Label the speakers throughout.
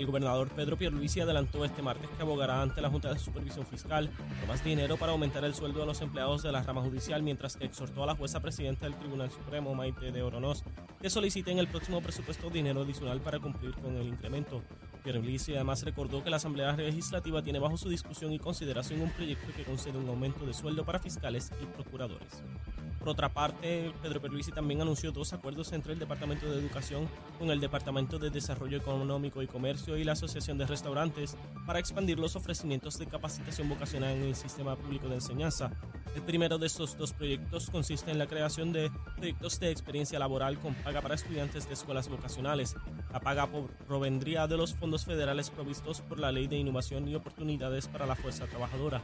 Speaker 1: El gobernador Pedro Pierluisi adelantó este martes que abogará ante la Junta de Supervisión Fiscal por más dinero para aumentar el sueldo de los empleados de la rama judicial, mientras que exhortó a la jueza presidenta del Tribunal Supremo, Maite de Oronoz, que solicite en el próximo presupuesto dinero adicional para cumplir con el incremento. Pierluisi además recordó que la Asamblea Legislativa tiene bajo su discusión y consideración un proyecto que concede un aumento de sueldo para fiscales y procuradores. Por otra parte, Pedro Pierluisi también anunció dos acuerdos entre el Departamento de Educación con el Departamento de Desarrollo Económico y Comercio y la Asociación de Restaurantes para expandir los ofrecimientos de capacitación vocacional en el sistema público de enseñanza. El primero de estos dos proyectos consiste en la creación de proyectos de experiencia laboral con paga para estudiantes de escuelas vocacionales. La paga provendría de los fondos federales provistos por la Ley de Innovación y Oportunidades para la Fuerza Trabajadora.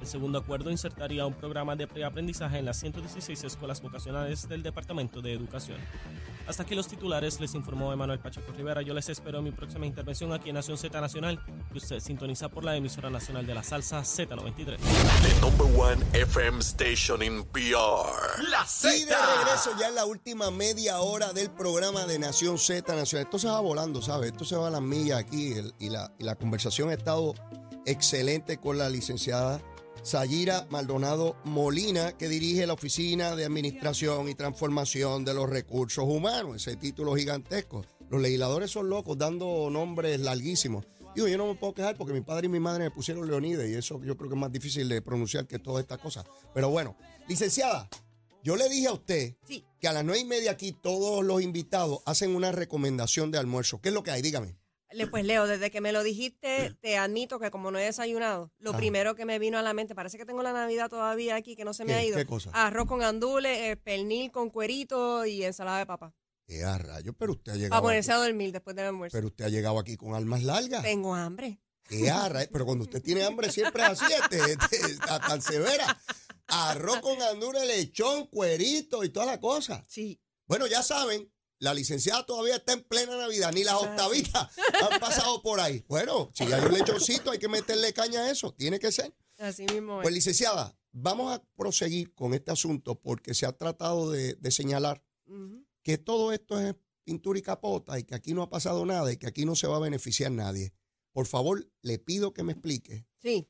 Speaker 1: El segundo acuerdo insertaría un programa de preaprendizaje en las 116 escuelas vocacionales del Departamento de Educación. Hasta aquí los titulares, les informó Emanuel Pacheco Rivera. Yo les espero en mi próxima intervención aquí en Nación Z Nacional, usted sintoniza por la emisora nacional de la salsa Z93.
Speaker 2: The number one FM station in PR.
Speaker 3: La Z. Y de regreso ya en la última media hora del programa de Nación Z Nacional. Esto se va volando, ¿sabes? Esto se va a las millas aquí y, la, y la conversación ha estado excelente con la licenciada Sayira Maldonado Molina, que dirige la Oficina de Administración y Transformación de los Recursos Humanos, ese título gigantesco. Los legisladores son locos dando nombres larguísimos. Digo, yo no me puedo quejar porque mi padre y mi madre me pusieron Leonides y eso yo creo que es más difícil de pronunciar que todas estas cosas. Pero bueno, licenciada, yo le dije a usted que a las nueve y media aquí todos los invitados hacen una recomendación de almuerzo. ¿Qué es lo que hay? Dígame.
Speaker 4: Pues Leo, desde que me lo dijiste, te admito que como no he desayunado, lo primero que me vino a la mente, parece que tengo la Navidad todavía aquí, que no se me ha ido.
Speaker 3: ¿Qué cosa?
Speaker 4: Arroz con andules, eh, pernil con cuerito y ensalada de papa.
Speaker 3: ¡Qué a rayos! Pero usted ha llegado.
Speaker 4: Para ponerse a dormir después del almuerzo.
Speaker 3: Pero usted ha llegado aquí con almas largas.
Speaker 4: Tengo hambre.
Speaker 3: ¡Qué a Pero cuando usted tiene hambre siempre es así, este, este, tan severa. Arroz con andules, lechón, cuerito y toda la cosa.
Speaker 4: Sí.
Speaker 3: Bueno, ya saben, la licenciada todavía está en plena Navidad, ni las octavitas han pasado por ahí. Bueno, si hay un lechoncito, hay que meterle caña a eso, tiene que ser.
Speaker 4: Así mismo.
Speaker 3: Pues licenciada, vamos a proseguir con este asunto porque se ha tratado de, señalar que todo esto es pintura y capota y que aquí no ha pasado nada y que aquí no se va a beneficiar nadie. Por favor, le pido que me explique
Speaker 4: sí.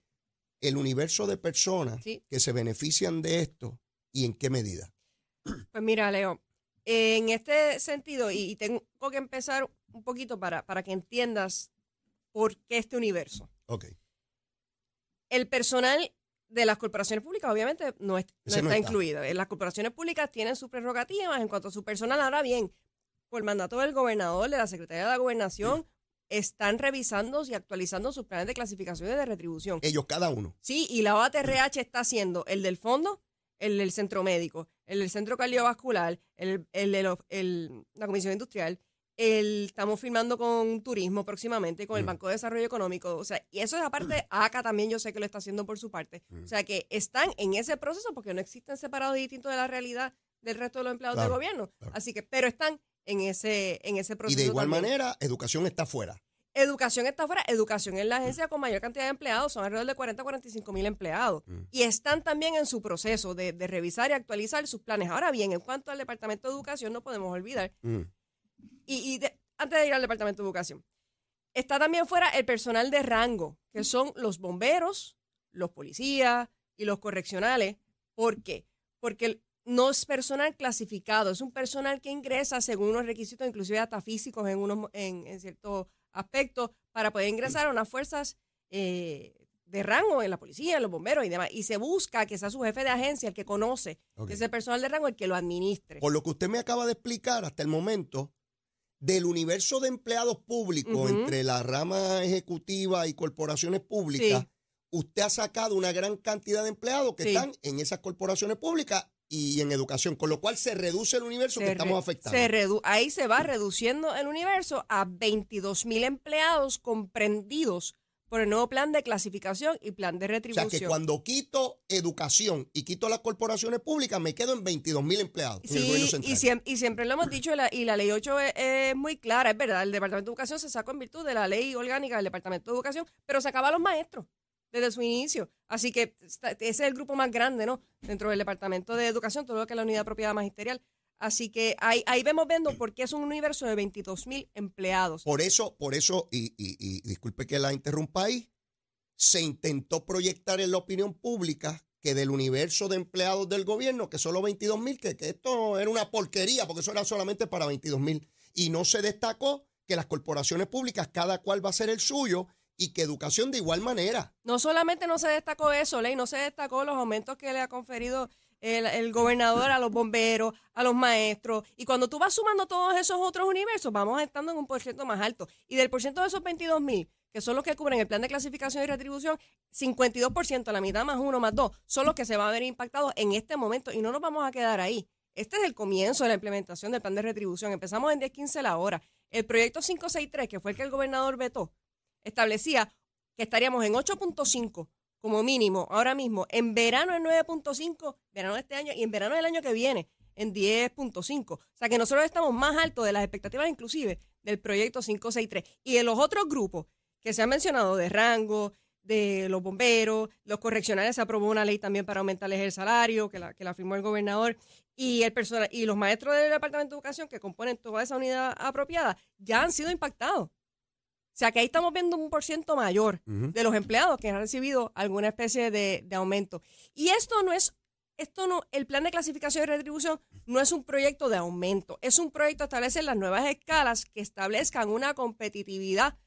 Speaker 3: el universo de personas que se benefician de esto y en qué medida.
Speaker 4: Pues mira, Leo, en este sentido, y tengo que empezar un poquito para, para que entiendas por qué este universo.
Speaker 3: Ok.
Speaker 4: El personal de las corporaciones públicas, obviamente, no, está, incluido. Eh, las corporaciones públicas tienen sus prerrogativas en cuanto a su personal. Ahora bien, por mandato del gobernador, de la Secretaría de la Gobernación, están revisando y actualizando sus planes de clasificación y de retribución.
Speaker 3: Ellos, cada uno.
Speaker 4: Sí, y la OATRH está haciendo el del fondo, el del centro médico, el del centro cardiovascular, el, el, la comisión industrial, el, estamos firmando con turismo próximamente, con el mm. Banco de Desarrollo Económico. O sea, y eso es aparte, ACA también yo sé que lo está haciendo por su parte. Mm. O sea, que están en ese proceso porque no existen separados y distintos de la realidad del resto de los empleados del gobierno. Así que, pero están en ese, en ese proceso.
Speaker 3: Y de igual manera, educación está fuera.
Speaker 4: Educación está fuera. Educación es la agencia con mayor cantidad de empleados, son alrededor de 40 a 45 mil empleados. Mm. Y están también en su proceso de, revisar y actualizar sus planes. Ahora bien, en cuanto al Departamento de Educación, no podemos olvidar. Mm. Y, antes de ir al Departamento de Educación, está también fuera el personal de rango, que son los bomberos, los policías y los correccionales. ¿Por qué? Porque no es personal clasificado, es un personal que ingresa según unos requisitos, inclusive hasta físicos en, unos, en, en ciertos aspectos para poder ingresar a unas fuerzas eh, de rango en la policía, en los bomberos y demás. Y se busca que sea su jefe de agencia el que conoce ese personal de rango, el que lo administre.
Speaker 3: Por lo que usted me acaba de explicar hasta el momento, del universo de empleados públicos entre la rama ejecutiva y corporaciones públicas, usted ha sacado una gran cantidad de empleados que están en esas corporaciones públicas y en educación, con lo cual se reduce el universo que estamos afectando.
Speaker 4: Se ahí se va reduciendo el universo a 22 mil empleados comprendidos por el nuevo plan de clasificación y plan de retribución.
Speaker 3: O sea que cuando quito educación y quito las corporaciones públicas, me quedo en 22 mil empleados.
Speaker 4: Sí, y, siempre, y siempre lo hemos dicho, y la, ley 8 es, muy clara, es verdad, el Departamento de Educación se sacó en virtud de la ley orgánica del Departamento de Educación, pero sacaba a los maestros desde su inicio. Así que ese es el grupo más grande, ¿no? Dentro del Departamento de Educación, todo lo que es la unidad propiedad magisterial. Así que ahí, ahí vemos viendo por qué es un universo de 22 mil empleados.
Speaker 3: Por eso, por eso, y, y- y disculpe que la interrumpa ahí, se intentó proyectar en la opinión pública que del universo de empleados del gobierno, que solo 22 mil, que, que esto era una porquería, porque eso era solamente para 22 mil. Y no se destacó que las corporaciones públicas, cada cual va a ser el suyo, y que educación de igual manera.
Speaker 4: No solamente no se destacó eso, Ley, no se destacó los aumentos que le ha conferido el, gobernador a los bomberos, a los maestros. Y cuando tú vas sumando todos esos otros universos, vamos estando en un por ciento más alto. Y del por ciento de esos 22 mil, que son los que cubren el plan de clasificación y retribución, 52%, la mitad más uno más dos, son los que se van a ver impactados en este momento. Y no nos vamos a quedar ahí. Este es el comienzo de la implementación del plan de retribución. Empezamos en 10.15 la hora. El proyecto 563, que fue el que el gobernador vetó, establecía que estaríamos en 8.5 como mínimo ahora mismo, en verano en 9.5, verano de este año y en verano del año que viene en 10.5. O sea que nosotros estamos más altos de las expectativas inclusive del proyecto 563. Y de los otros grupos que se han mencionado de rango, de los bomberos, los correccionales, se aprobó una ley también para aumentarles el salario, que la, que la firmó el gobernador, y el personal, y los maestros del Departamento de Educación que componen toda esa unidad apropiada ya han sido impactados. O sea que ahí estamos viendo un por ciento mayor de los empleados que han recibido alguna especie de, de aumento. Y esto no es, esto no, el plan de clasificación y retribución no es un proyecto de aumento, es un proyecto de establecer las nuevas escalas que establezcan una competitividad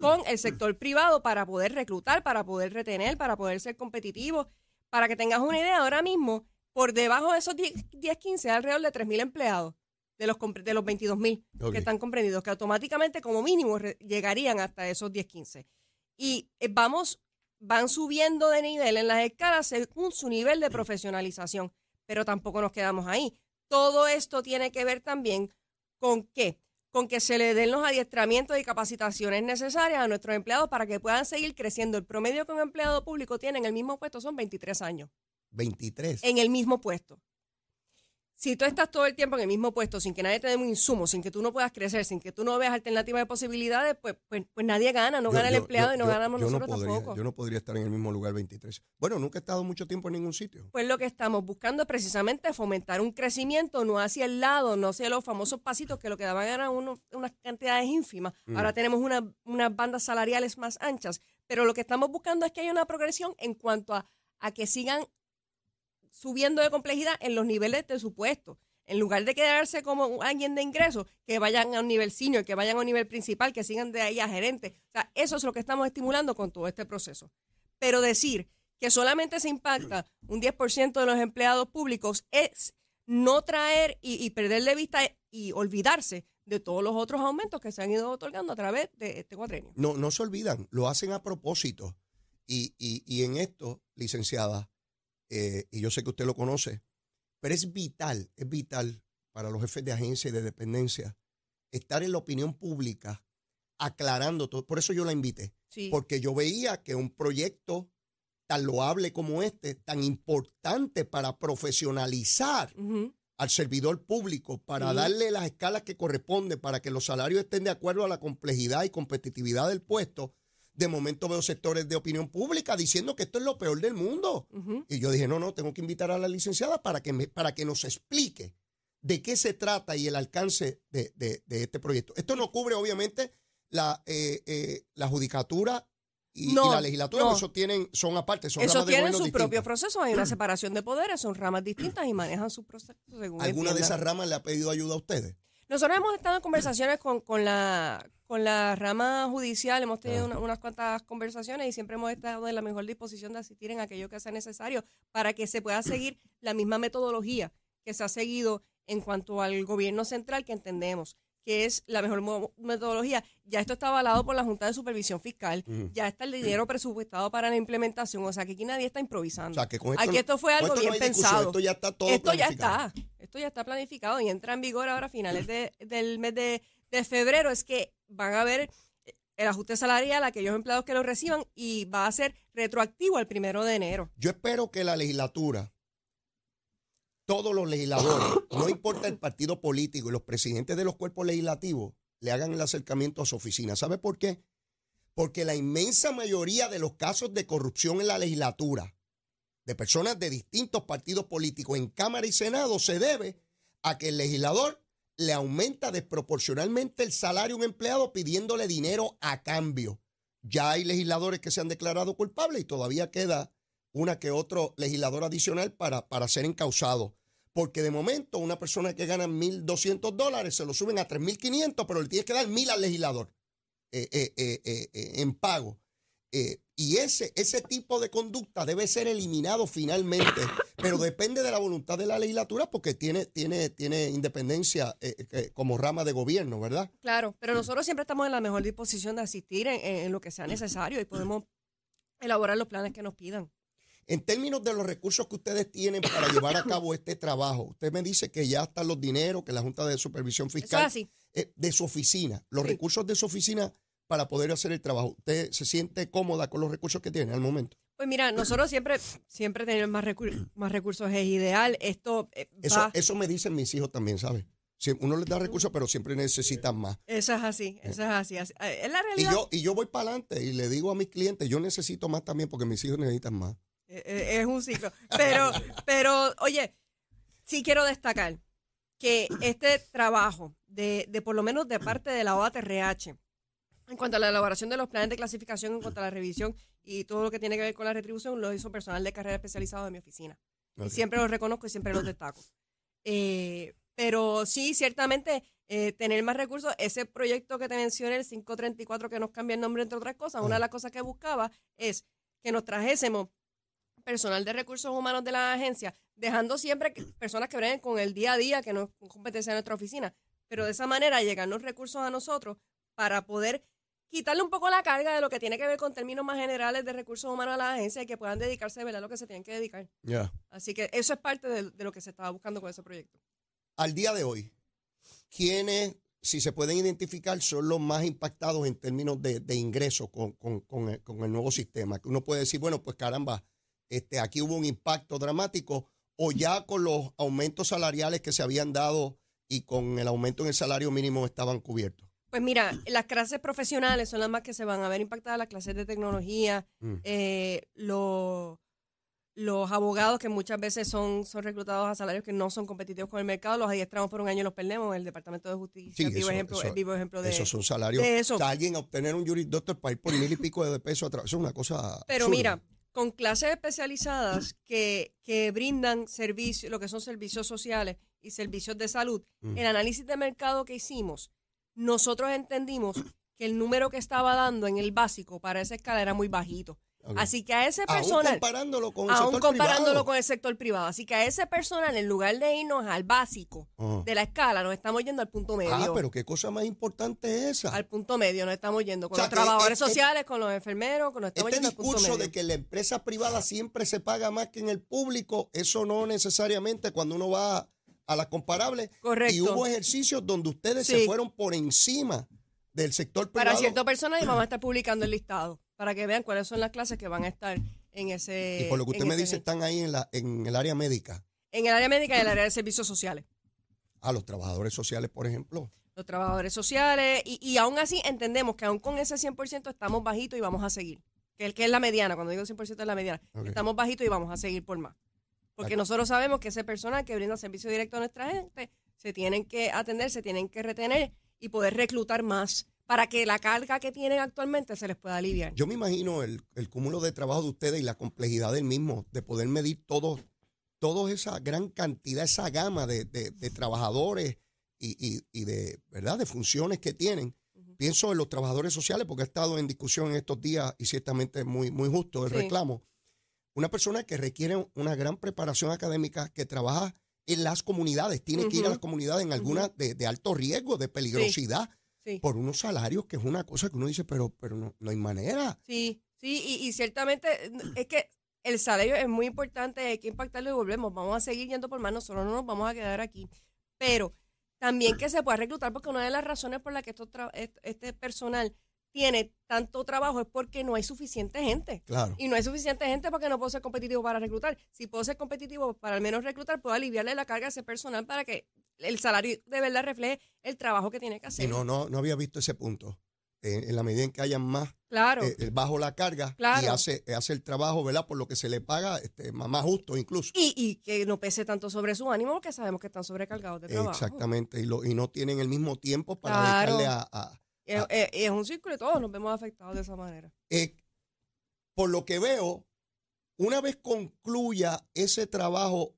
Speaker 4: con el sector privado para poder reclutar, para poder retener, para poder ser competitivo. Para que tengas una idea, ahora mismo, por debajo de esos 10, 10 15, hay alrededor de 3.000 empleados de los, de los 22.000
Speaker 3: Ok.
Speaker 4: que están comprendidos, que automáticamente como mínimo llegarían hasta esos 10, 15. Y eh, vamos, van subiendo de nivel en las escalas según su nivel de profesionalización, pero tampoco nos quedamos ahí. Todo esto tiene que ver también con qué? Con que se le den los adiestramientos y capacitaciones necesarias a nuestros empleados para que puedan seguir creciendo. El promedio que un empleado público tiene en el mismo puesto son 23 años,
Speaker 3: 23.
Speaker 4: en el mismo puesto. Si tú estás todo el tiempo en el mismo puesto, sin que nadie te dé un insumo, sin que tú no puedas crecer, sin que tú no veas alternativas de posibilidades, pues, pues, pues nadie gana, no
Speaker 3: Yo-
Speaker 4: gana el
Speaker 3: yo-
Speaker 4: empleado
Speaker 3: yo-
Speaker 4: y no ganamos
Speaker 3: no
Speaker 4: nosotros
Speaker 3: podría,
Speaker 4: tampoco.
Speaker 3: Yo no podría estar en el mismo lugar 23. Bueno, nunca he estado mucho tiempo en ningún sitio.
Speaker 4: Pues lo que estamos buscando es precisamente fomentar un crecimiento, no hacia el lado, no hacia los famosos pasitos que lo que daban eran unos- unas cantidades ínfimas.
Speaker 3: Mm.
Speaker 4: Ahora tenemos una- unas bandas salariales más anchas, pero lo que estamos buscando es que haya una progresión en cuanto a, a que sigan subiendo de complejidad en los niveles de su puesto. En lugar de quedarse como alguien de ingreso, que vayan a un nivel senior, que vayan a un nivel principal, que sigan de ahí a gerente. O sea, eso es lo que estamos estimulando con todo este proceso. Pero decir que solamente se impacta un 10% de los empleados públicos es no traer y, y perder de vista y olvidarse de todos los otros aumentos que se han ido otorgando a través de este cuatrenio.
Speaker 3: No, no se olvidan, lo hacen a propósito. Y, y- y en esto, licenciada, eh, y yo sé que usted lo conoce, pero es vital, es vital para los jefes de agencia y de dependencia estar en la opinión pública aclarando todo. Por eso yo la invité,
Speaker 4: Sí.
Speaker 3: porque yo veía que un proyecto tan loable como este, tan importante para profesionalizar al servidor público para darle las escalas que corresponden para que los salarios estén de acuerdo a la complejidad y competitividad del puesto, de momento veo sectores de opinión pública diciendo que esto es lo peor del mundo. Y yo dije, no, no, tengo que invitar a la licenciada para que, me- para que nos explique de qué se trata y el alcance de, de- de este proyecto. Esto no cubre, obviamente, la, eh, eh, la judicatura y, la legislatura,
Speaker 4: no.
Speaker 3: eso tienen, son aparte, son
Speaker 4: Eso
Speaker 3: ramas de
Speaker 4: tienen
Speaker 3: gobierno
Speaker 4: su
Speaker 3: distintas.
Speaker 4: propio proceso, hay una separación de poderes, son ramas distintas y manejan sus procesos según
Speaker 3: ¿Alguna de esas ramas le ha pedido ayuda a ustedes?
Speaker 4: Nosotros hemos estado en conversaciones con, con la con la rama judicial, hemos tenido
Speaker 3: Ah.
Speaker 4: una- unas cuantas conversaciones y siempre hemos estado en la mejor disposición de asistir en aquello que sea necesario para que se pueda seguir la misma metodología que se ha seguido en cuanto al gobierno central que entendemos que es la mejor metodología. Ya esto está avalado por la Junta de Supervisión Fiscal, ya está el dinero presupuestado para la implementación, o sea que aquí nadie está
Speaker 3: O
Speaker 4: improvisando.
Speaker 3: sea, que con esto,
Speaker 4: Aquí esto fue algo
Speaker 3: esto
Speaker 4: bien pensado.
Speaker 3: Esto ya está todo
Speaker 4: Esto ya está, esto ya está planificado y entra en vigor ahora a finales de- del mes de, de febrero. Es que van a ver el ajuste salarial a aquellos empleados que lo reciban y va a ser retroactivo al primero de enero.
Speaker 3: Yo espero que la legislatura, todos los legisladores, no importa el partido político y los presidentes de los cuerpos legislativos, le hagan el acercamiento a su oficina. ¿Sabe por qué? Porque la inmensa mayoría de los casos de corrupción en la legislatura, de personas de distintos partidos políticos en Cámara y Senado, se debe a que el legislador le aumenta desproporcionalmente el salario a un empleado pidiéndole dinero a cambio. Ya hay legisladores que se han declarado culpables y todavía queda una que otro legislador adicional para, para ser encausado. Porque de momento una persona que gana 1.200 dólares se lo suben a 3.500, pero le tiene que dar 1.000 al legislador eh, eh, eh, en pago. Y ese, ese tipo de conducta debe ser eliminado finalmente, pero depende de la voluntad de la legislatura porque tiene, tiene, tiene independencia como rama de gobierno, ¿verdad?
Speaker 4: Claro, pero nosotros siempre estamos en la mejor disposición de asistir en lo que sea necesario y podemos elaborar los planes que nos pidan.
Speaker 3: En términos de los recursos que ustedes tienen para llevar a cabo este trabajo, usted me dice que ya están los dineros, que la Junta de Supervisión
Speaker 4: es
Speaker 3: Fiscal, eh, de su oficina, los
Speaker 4: Sí.
Speaker 3: recursos de su oficina para poder hacer el trabajo. ¿Usted se siente cómoda con los recursos que tiene al momento?
Speaker 4: Pues mira, nosotros siempre, siempre tener más, recur- más recursos es ideal. Esto eh,
Speaker 3: Eso,
Speaker 4: va-
Speaker 3: eso me dicen mis hijos también, ¿sabes? Uno les da recursos, pero siempre necesitan más.
Speaker 4: eso es así, eso es así. Eh, Es la
Speaker 3: Y
Speaker 4: realidad.
Speaker 3: yo, y yo voy para adelante y le digo a mis clientes, yo necesito más también porque mis hijos necesitan más.
Speaker 4: Eh, eh, es un ciclo. Pero, pero, oye, sí quiero destacar que este trabajo de, de por lo menos de parte de la OATRH, en cuanto a la elaboración de los planes de clasificación, en cuanto a la revisión y todo lo que tiene que ver con la retribución, lo hizo personal de carrera especializado de mi oficina. Y siempre los reconozco y siempre los destaco. Eh, pero sí, ciertamente, eh, tener más recursos, ese proyecto que te mencioné, el 534, que nos cambia el nombre, entre otras cosas, una de las cosas que buscaba es que nos trajésemos personal de recursos humanos de la agencia, dejando siempre que- personas que breguen con el día a día, que no es competencia de nuestra oficina, pero de esa manera llegan los recursos a nosotros para poder quitarle un poco la carga de lo que tiene que ver con términos más generales de recursos humanos a la agencia y que puedan dedicarse de verdad a lo que se tienen que dedicar. Así que eso es parte de, de lo que se estaba buscando con ese proyecto.
Speaker 3: Al día de hoy, ¿quiénes, si se pueden identificar, son los más impactados en términos de, de ingresos con, con- con el, con el nuevo sistema? Que uno puede decir, bueno, pues caramba, este, aquí hubo un impacto dramático o ya con los aumentos salariales que se habían dado y con el aumento en el salario mínimo estaban cubiertos.
Speaker 4: Pues mira, las clases profesionales son las más que se van a ver impactadas, las clases de tecnología,
Speaker 3: Mm.
Speaker 4: eh, los, los abogados que muchas veces son, son reclutados a salarios que no son competitivos con el mercado, los adiestramos por un año y los perdemos. El Departamento de Justicia
Speaker 3: Sí,
Speaker 4: vivo
Speaker 3: eso-
Speaker 4: ejemplo,
Speaker 3: eso-
Speaker 4: vivo ejemplo de
Speaker 3: Esos son salarios.
Speaker 4: de eso.
Speaker 3: Alguien a obtener un juris doctor para ir por mil y pico de pesos atrás, eso es una cosa.
Speaker 4: Pero
Speaker 3: absurda.
Speaker 4: mira, con clases especializadas que, que brindan servicios, lo que son servicios sociales y servicios de salud,
Speaker 3: Mm.
Speaker 4: el análisis de mercado que hicimos, nosotros entendimos que el número que estaba dando en el básico para esa escala era muy bajito. Así que a ese
Speaker 3: Aún
Speaker 4: personal,
Speaker 3: comparándolo con el
Speaker 4: aún
Speaker 3: sector
Speaker 4: comparándolo
Speaker 3: privado.
Speaker 4: con el sector privado, así que a ese personal, en lugar de irnos al básico de la escala, nos estamos yendo al punto medio.
Speaker 3: Ah, pero qué cosa más importante es esa.
Speaker 4: Al punto medio nos estamos yendo con
Speaker 3: O sea,
Speaker 4: los trabajadores
Speaker 3: es- es-
Speaker 4: sociales, con los enfermeros, con nos estamos
Speaker 3: Este
Speaker 4: yendo al punto
Speaker 3: discurso
Speaker 4: medio.
Speaker 3: de que la empresa privada siempre se paga más que en el público, eso no necesariamente cuando uno va a las comparables.
Speaker 4: Correcto.
Speaker 3: Y hubo ejercicios donde ustedes se fueron por encima del sector privado.
Speaker 4: Para cierto personal y vamos a estar publicando el listado para que vean cuáles son las clases que van a estar en ese.
Speaker 3: y por lo que usted me dice, están ahí en, la, en el área médica.
Speaker 4: En el área médica y en el área de servicios sociales.
Speaker 3: A los trabajadores sociales, por ejemplo.
Speaker 4: Los trabajadores sociales. Y, y aún así entendemos que aún con ese 100% estamos bajitos y vamos a seguir. Que, el, que es la mediana, cuando digo 100% es la mediana. Estamos bajitos y vamos a seguir por más. Porque nosotros sabemos que ese personal que brinda servicio directo a nuestra gente se tienen que atender, se tienen que retener y poder reclutar más para que la carga que tienen actualmente se les pueda aliviar.
Speaker 3: Yo me imagino el, el cúmulo de trabajo de ustedes y la complejidad del mismo, de poder medir todo, toda esa gran cantidad, esa gama de, de- de trabajadores y, y- y de, ¿verdad? de funciones que tienen. Pienso en los trabajadores sociales, porque ha estado en discusión en estos días y ciertamente es muy, muy justo el
Speaker 4: Sí.
Speaker 3: reclamo. Una persona que requiere una gran preparación académica, que trabaja en las comunidades, tiene que ir a las comunidades en algunas de, de alto riesgo, de peligrosidad,
Speaker 4: Sí.
Speaker 3: Por unos salarios que es una cosa que uno dice, pero, pero no, no hay manera.
Speaker 4: Sí, sí, y, y ciertamente es que el salario es muy importante, hay que impactarlo y volvemos. Vamos a seguir yendo por más, nosotros no nos vamos a quedar aquí. Pero también que se pueda reclutar, porque una de las razones por las que esto este personal tiene tanto trabajo es porque no hay suficiente gente.
Speaker 3: Claro.
Speaker 4: Y no hay suficiente gente porque no puedo ser competitivo para reclutar. Si puedo ser competitivo para al menos reclutar, puedo aliviarle la carga a ese personal para que el salario de verdad refleje el trabajo que tiene que hacer.
Speaker 3: No, no, no había visto ese punto. Eh, en la medida en que hayan más
Speaker 4: Claro.
Speaker 3: eh, eh, bajo la carga y hace, hace el trabajo, ¿verdad? Por lo que se le paga este, más, justo incluso.
Speaker 4: Y, y que no pese tanto sobre su ánimo, porque sabemos que están sobrecargados de trabajo.
Speaker 3: Exactamente, y, lo, y no tienen el mismo tiempo para
Speaker 4: Claro.
Speaker 3: dedicarle a, a-
Speaker 4: Es, un círculo y todos nos vemos afectados de esa manera.
Speaker 3: eh, por lo que veo, una vez concluya ese trabajo,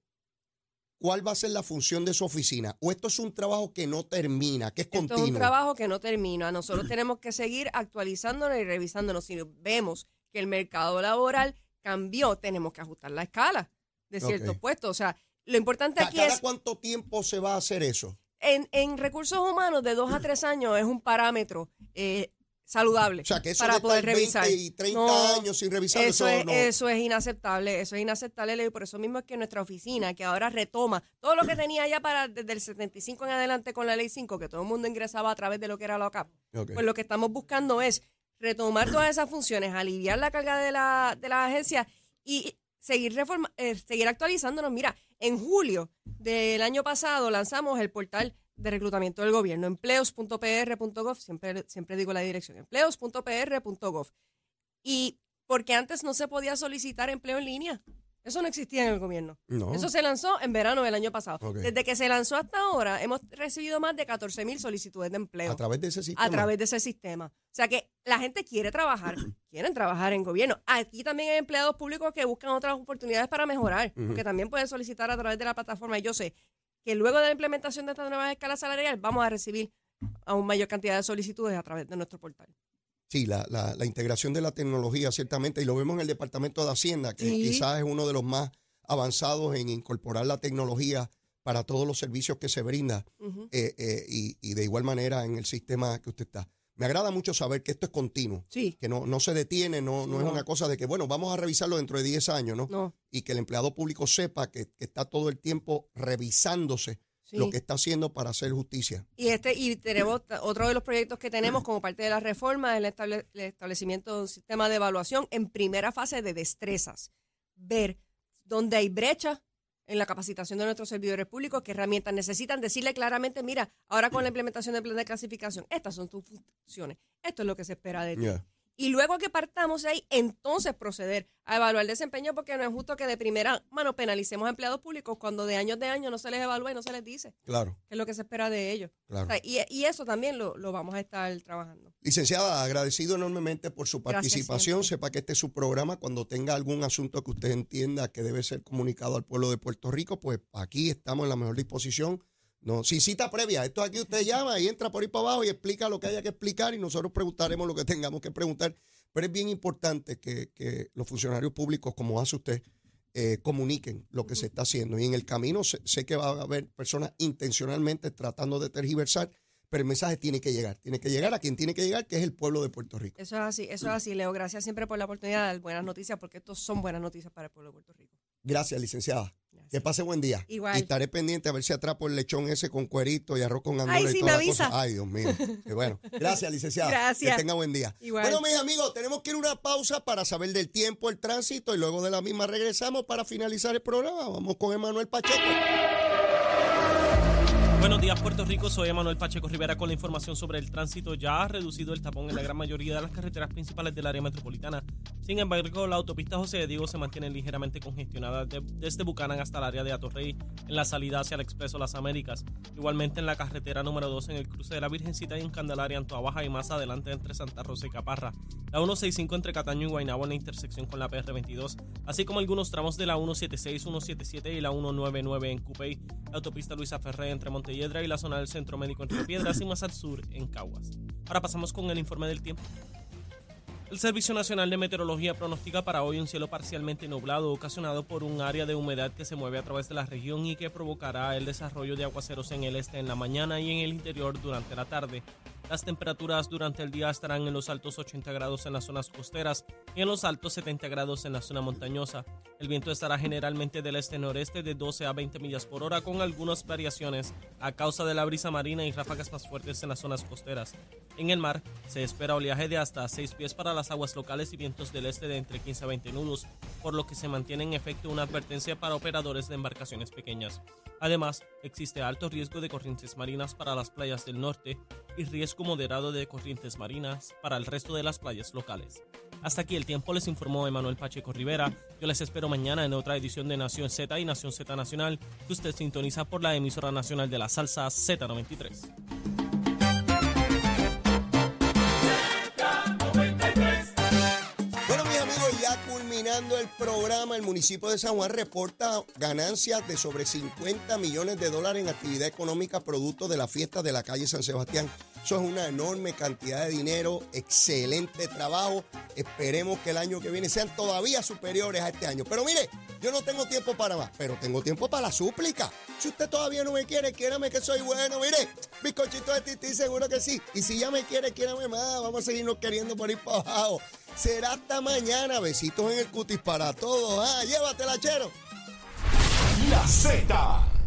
Speaker 3: ¿cuál va a ser la función de su oficina? ¿O esto es un trabajo que no termina, que es
Speaker 4: Esto es
Speaker 3: continuo?
Speaker 4: un trabajo que no termina. Nosotros tenemos que seguir actualizándonos y revisándonos. Si vemos que el mercado laboral cambió, tenemos que ajustar la escala de ciertos
Speaker 3: Ok.
Speaker 4: puestos. O sea, lo importante
Speaker 3: ¿Ca-
Speaker 4: aquí
Speaker 3: ¿Cada
Speaker 4: es,
Speaker 3: cuánto tiempo se va a hacer eso?
Speaker 4: en, en recursos humanos, de dos a tres años es un parámetro eh, saludable
Speaker 3: O sea, que eso
Speaker 4: para
Speaker 3: de
Speaker 4: poder
Speaker 3: estar 20
Speaker 4: revisar.
Speaker 3: y 30
Speaker 4: No,
Speaker 3: años sin revisar
Speaker 4: Eso,
Speaker 3: eso,
Speaker 4: es,
Speaker 3: no.
Speaker 4: eso es inaceptable, eso es inaceptable, Leo, y por eso mismo es que nuestra oficina, que ahora retoma todo lo que tenía ya para desde el 75 en adelante con la ley 5, que todo el mundo ingresaba a través de lo que era la OCAP, pues lo que estamos buscando es retomar todas esas funciones, aliviar la carga de la, de la agencia y seguir, reforma, eh, seguir actualizándonos. Mira, en julio del año pasado lanzamos el portal de reclutamiento del gobierno, empleos.pr.gov, siempre, siempre digo la dirección, empleos.pr.gov. Y porque antes no se podía solicitar empleo en línea. Eso no existía en el gobierno.
Speaker 3: No.
Speaker 4: Eso se lanzó en verano del año pasado. Desde que se lanzó hasta ahora, hemos recibido más de 14 mil solicitudes de empleo
Speaker 3: a través de ese sistema.
Speaker 4: a través de ese sistema. O sea que la gente quiere trabajar, quieren trabajar en gobierno. Aquí también hay empleados públicos que buscan otras oportunidades para mejorar,
Speaker 3: Ujú.
Speaker 4: porque también pueden solicitar a través de la plataforma. Y yo sé que luego de la implementación de esta nueva escala salarial vamos a recibir aún mayor cantidad de solicitudes a través de nuestro portal.
Speaker 3: Sí, la, la- la integración de la tecnología, ciertamente, y lo vemos en el Departamento de Hacienda, que
Speaker 4: Sí.
Speaker 3: quizás es uno de los más avanzados en incorporar la tecnología para todos los servicios que se brinda eh, eh, y, y de igual manera en el sistema que usted está. Me agrada mucho saber que esto es continuo,
Speaker 4: Sí,
Speaker 3: que no, no se detiene, no, no, es una cosa de que, bueno, vamos a revisarlo dentro de 10 años, ¿no?
Speaker 4: no,
Speaker 3: Y que el empleado público sepa que, que está todo el tiempo revisándose
Speaker 4: sí.
Speaker 3: lo que está haciendo para hacer justicia.
Speaker 4: Y este y tenemos otro de los proyectos que tenemos como parte de la reforma es el, estable- el establecimiento de un sistema de evaluación en primera fase de destrezas. Ver dónde hay brecha en la capacitación de nuestros servidores públicos, qué herramientas necesitan, decirle claramente, mira, ahora con la implementación del plan de clasificación, estas son tus funciones, esto es lo que se espera de ti. Y luego que partamos de ahí, entonces proceder a evaluar el desempeño, porque no es justo que de primera mano penalicemos a empleados públicos cuando de años de años no se les evalúa y no se les dice
Speaker 3: Claro,
Speaker 4: qué es lo que se espera de ellos.
Speaker 3: claro.
Speaker 4: O sea, y, y eso también lo, lo vamos a estar trabajando.
Speaker 3: Licenciada, agradecido enormemente por su participación. Sepa que este es su programa. Cuando tenga algún asunto que usted entienda que debe ser comunicado al pueblo de Puerto Rico, pues aquí estamos en la mejor disposición. No, sin cita previa. Esto aquí usted llama y entra por ahí para abajo y explica lo que haya que explicar y nosotros preguntaremos lo que tengamos que preguntar. Pero es bien importante que, que los funcionarios públicos, como hace usted, eh, comuniquen lo que se está haciendo. Y en el camino sé, sé que va a haber personas intencionalmente tratando de tergiversar, pero el mensaje tiene que llegar. Tiene que llegar a quien tiene que llegar, que es el pueblo de Puerto Rico.
Speaker 4: Eso es así, eso es así, Leo. Gracias siempre por la oportunidad de dar buenas noticias, porque estos son buenas noticias para el pueblo de Puerto Rico.
Speaker 3: Gracias, licenciada.
Speaker 4: Gracias.
Speaker 3: Que pase buen día.
Speaker 4: Igual.
Speaker 3: Y estaré pendiente a ver si atrapo el lechón ese con cuerito y arroz con gandola
Speaker 4: Ay,
Speaker 3: y
Speaker 4: sí,
Speaker 3: toda
Speaker 4: me
Speaker 3: la cosa.
Speaker 4: avisa.
Speaker 3: Ay, Dios mío. Qué bueno. Gracias, licenciada.
Speaker 4: Gracias.
Speaker 3: Que tenga buen día.
Speaker 4: Igual.
Speaker 3: Bueno, mis amigos, tenemos que ir a una pausa para saber del tiempo, el tránsito y luego de la misma regresamos para finalizar el programa. Vamos con Emanuel Pacheco.
Speaker 1: Buenos días, Puerto Rico. Soy Emanuel Pacheco Rivera con la información sobre el tránsito. Ya ha reducido el tapón en la gran mayoría de las carreteras principales del área metropolitana. Sin embargo, la autopista José de Diego se mantiene ligeramente congestionada de- desde Bucanan hasta el área de Atorrey en la salida hacia el Expreso Las Américas. Igualmente en la carretera número 2 en el cruce de la Virgencita y en Candelaria, en Baja y más adelante entre Santa Rosa y Caparra. La 165 entre Cataño y Guaynabo en la intersección con la PR22, así como algunos tramos de la 176, 177 y la 199 en Cupey, autopista Luisa Ferré entre Montelledra y la zona del Centro Médico entre Piedras y más al sur en Caguas. Ahora pasamos con el informe del tiempo. El Servicio Nacional de Meteorología pronostica para hoy un cielo parcialmente nublado ocasionado por un área de humedad que se mueve a través de la región y que provocará el desarrollo de aguaceros en el este en la mañana y en el interior durante la tarde. Las temperaturas durante el día estarán en los altos 80 grados en las zonas costeras y en los altos 70 grados en la zona montañosa. El viento estará generalmente del este-noreste de 12 a 20 millas por hora con algunas variaciones a causa de la brisa marina y ráfagas más fuertes en las zonas costeras. En el mar se espera oleaje de hasta 6 pies para las aguas locales y vientos del este de entre 15 a 20 nudos, por lo que se mantiene en efecto una advertencia para operadores de embarcaciones pequeñas. Además, Existe alto riesgo de corrientes marinas para las playas del norte y riesgo moderado de corrientes marinas para el resto de las playas locales. Hasta aquí el tiempo les informó Emanuel Pacheco Rivera. Yo les espero mañana en otra edición de Nación Z y Nación Z Nacional que usted sintoniza por la emisora nacional de la salsa Z93.
Speaker 3: Ya culminando el programa, el municipio de San Juan reporta ganancias de sobre 50 millones de dólares en actividad económica producto de la fiesta de la calle San Sebastián. Eso es una enorme cantidad de dinero, excelente trabajo. Esperemos que el año que viene sean todavía superiores a este año. Pero mire, yo no tengo tiempo para más, pero tengo tiempo para la súplica. Si usted todavía no me quiere, quiérame que soy bueno. Mire, bizcochito de tití, seguro que sí. Y si ya me quiere, quiérame más. Vamos a seguirnos queriendo por ir para abajo. Será hasta mañana. Besitos en el cutis para todos. Ah, llévatela, chero.
Speaker 2: La Z